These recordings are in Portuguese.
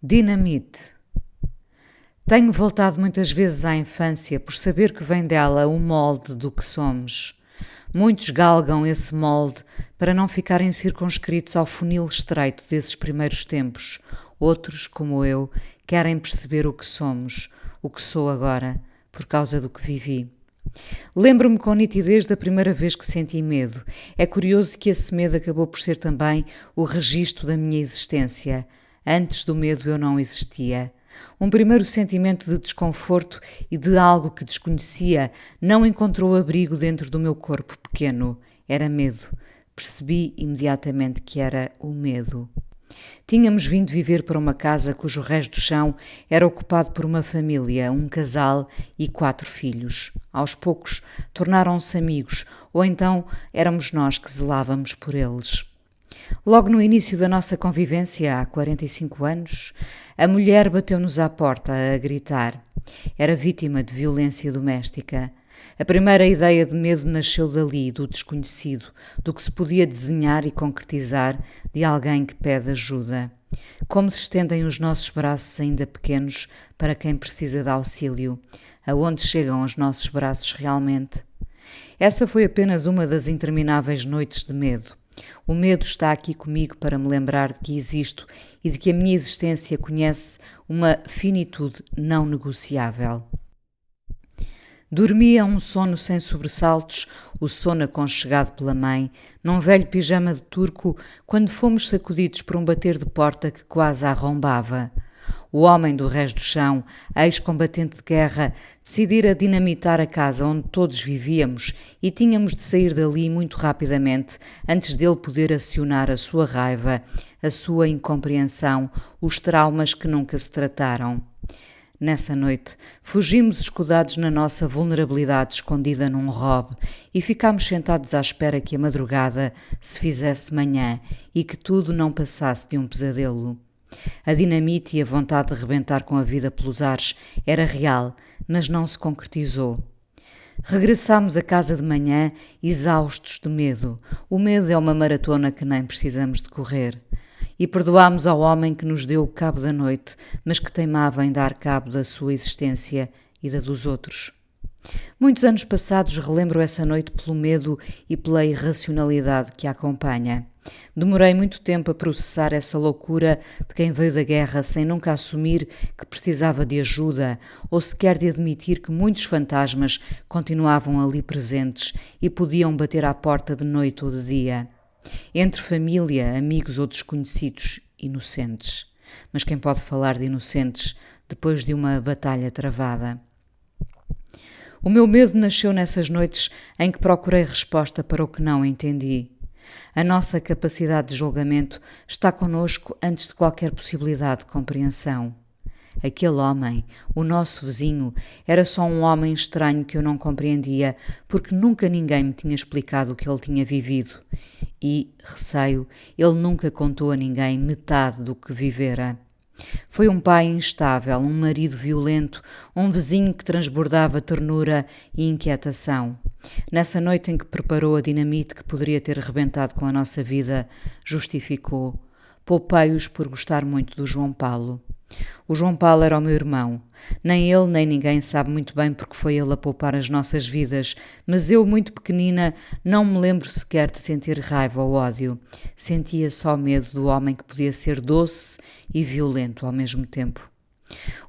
Dinamite. Tenho voltado muitas vezes à infância por saber que vem dela o molde do que somos. Muitos galgam esse molde para não ficarem circunscritos ao funil estreito desses primeiros tempos. Outros, como eu, querem perceber o que somos, o que sou agora, por causa do que vivi. Lembro-me com nitidez da primeira vez que senti medo. É curioso que esse medo acabou por ser também o registro da minha existência. Antes do medo eu não existia. Um primeiro sentimento de desconforto e de algo que desconhecia não encontrou abrigo dentro do meu corpo pequeno. Era medo. Percebi imediatamente que era o medo. Tínhamos vindo viver para uma casa cujo resto do chão era ocupado por uma família, um casal e quatro filhos. Aos poucos tornaram-se amigos, ou então éramos nós que zelávamos por eles. Logo no início da nossa convivência, há 45 anos, a mulher bateu-nos à porta a gritar. Era vítima de violência doméstica. A primeira ideia de medo nasceu dali, do desconhecido, do que se podia desenhar e concretizar de alguém que pede ajuda. Como se estendem os nossos braços ainda pequenos para quem precisa de auxílio? Aonde chegam os nossos braços realmente? Essa foi apenas uma das intermináveis noites de medo. O medo está aqui comigo para me lembrar de que existo e de que a minha existência conhece uma finitude não negociável. Dormia um sono sem sobressaltos, o sono aconchegado pela mãe, num velho pijama de turco, quando fomos sacudidos por um bater de porta que quase arrombava. O homem do resto do chão, ex-combatente de guerra, decidira dinamitar a casa onde todos vivíamos e tínhamos de sair dali muito rapidamente antes dele poder acionar a sua raiva, a sua incompreensão, os traumas que nunca se trataram. Nessa noite, fugimos escudados na nossa vulnerabilidade escondida num robe e ficámos sentados à espera que a madrugada se fizesse manhã e que tudo não passasse de um pesadelo. A dinamite e a vontade de rebentar com a vida pelos ares era real, mas não se concretizou. Regressámos a casa de manhã, exaustos de medo. O medo é uma maratona que nem precisamos de correr. E perdoámos ao homem que nos deu o cabo da noite, mas que teimava em dar cabo da sua existência e da dos outros. Muitos anos passados relembro essa noite pelo medo e pela irracionalidade que a acompanha. Demorei muito tempo a processar essa loucura de quem veio da guerra sem nunca assumir que precisava de ajuda ou sequer de admitir que muitos fantasmas continuavam ali presentes e podiam bater à porta de noite ou de dia. Entre família, amigos ou desconhecidos, inocentes. Mas quem pode falar de inocentes depois de uma batalha travada? O meu medo nasceu nessas noites em que procurei resposta para o que não entendi. A nossa capacidade de julgamento está conosco antes de qualquer possibilidade de compreensão. Aquele homem, o nosso vizinho, era só um homem estranho que eu não compreendia, porque nunca ninguém me tinha explicado o que ele tinha vivido. E, receio, ele nunca contou a ninguém metade do que vivera. Foi um pai instável, um marido violento, um vizinho que transbordava ternura e inquietação. Nessa noite em que preparou a dinamite que poderia ter rebentado com a nossa vida, justificou: Poupei-os por gostar muito do João Paulo. O João Paulo era o meu irmão. Nem ele nem ninguém sabe muito bem porque foi ele a poupar as nossas vidas, mas eu, muito pequenina, não me lembro sequer de sentir raiva ou ódio. Sentia só medo do homem que podia ser doce e violento ao mesmo tempo.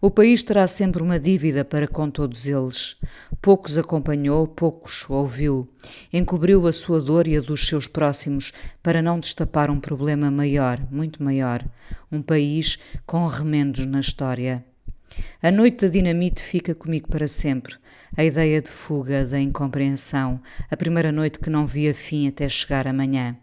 O país terá sempre uma dívida para com todos eles. Poucos acompanhou, poucos ouviu. Encobriu a sua dor e a dos seus próximos para não destapar um problema maior, muito maior. Um país com remendos na história. A noite da dinamite fica comigo para sempre. A ideia de fuga, da incompreensão, a primeira noite que não via fim até chegar amanhã.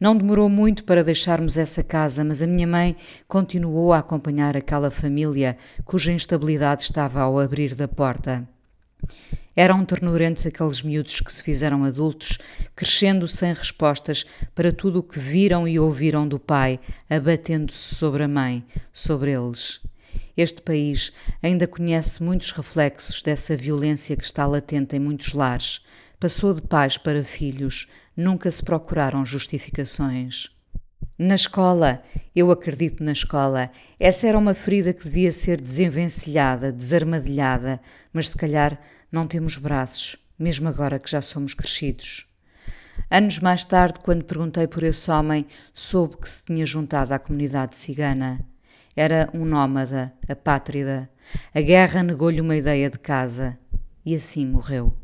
Não demorou muito para deixarmos essa casa, mas a minha mãe continuou a acompanhar aquela família cuja instabilidade estava ao abrir da porta. Eram ternurentes aqueles miúdos que se fizeram adultos, crescendo sem respostas para tudo o que viram e ouviram do pai, abatendo-se sobre a mãe, sobre eles. Este país ainda conhece muitos reflexos dessa violência que está latente em muitos lares. Passou de pais para filhos, nunca se procuraram justificações. Na escola, eu acredito na escola. Essa era uma ferida que devia ser desenvencilhada, desarmadilhada, mas se calhar não temos braços, mesmo agora que já somos crescidos. Anos mais tarde, quando perguntei por esse homem, soube que se tinha juntado à comunidade cigana. Era um nómada, apátrida. A guerra negou-lhe uma ideia de casa e assim morreu.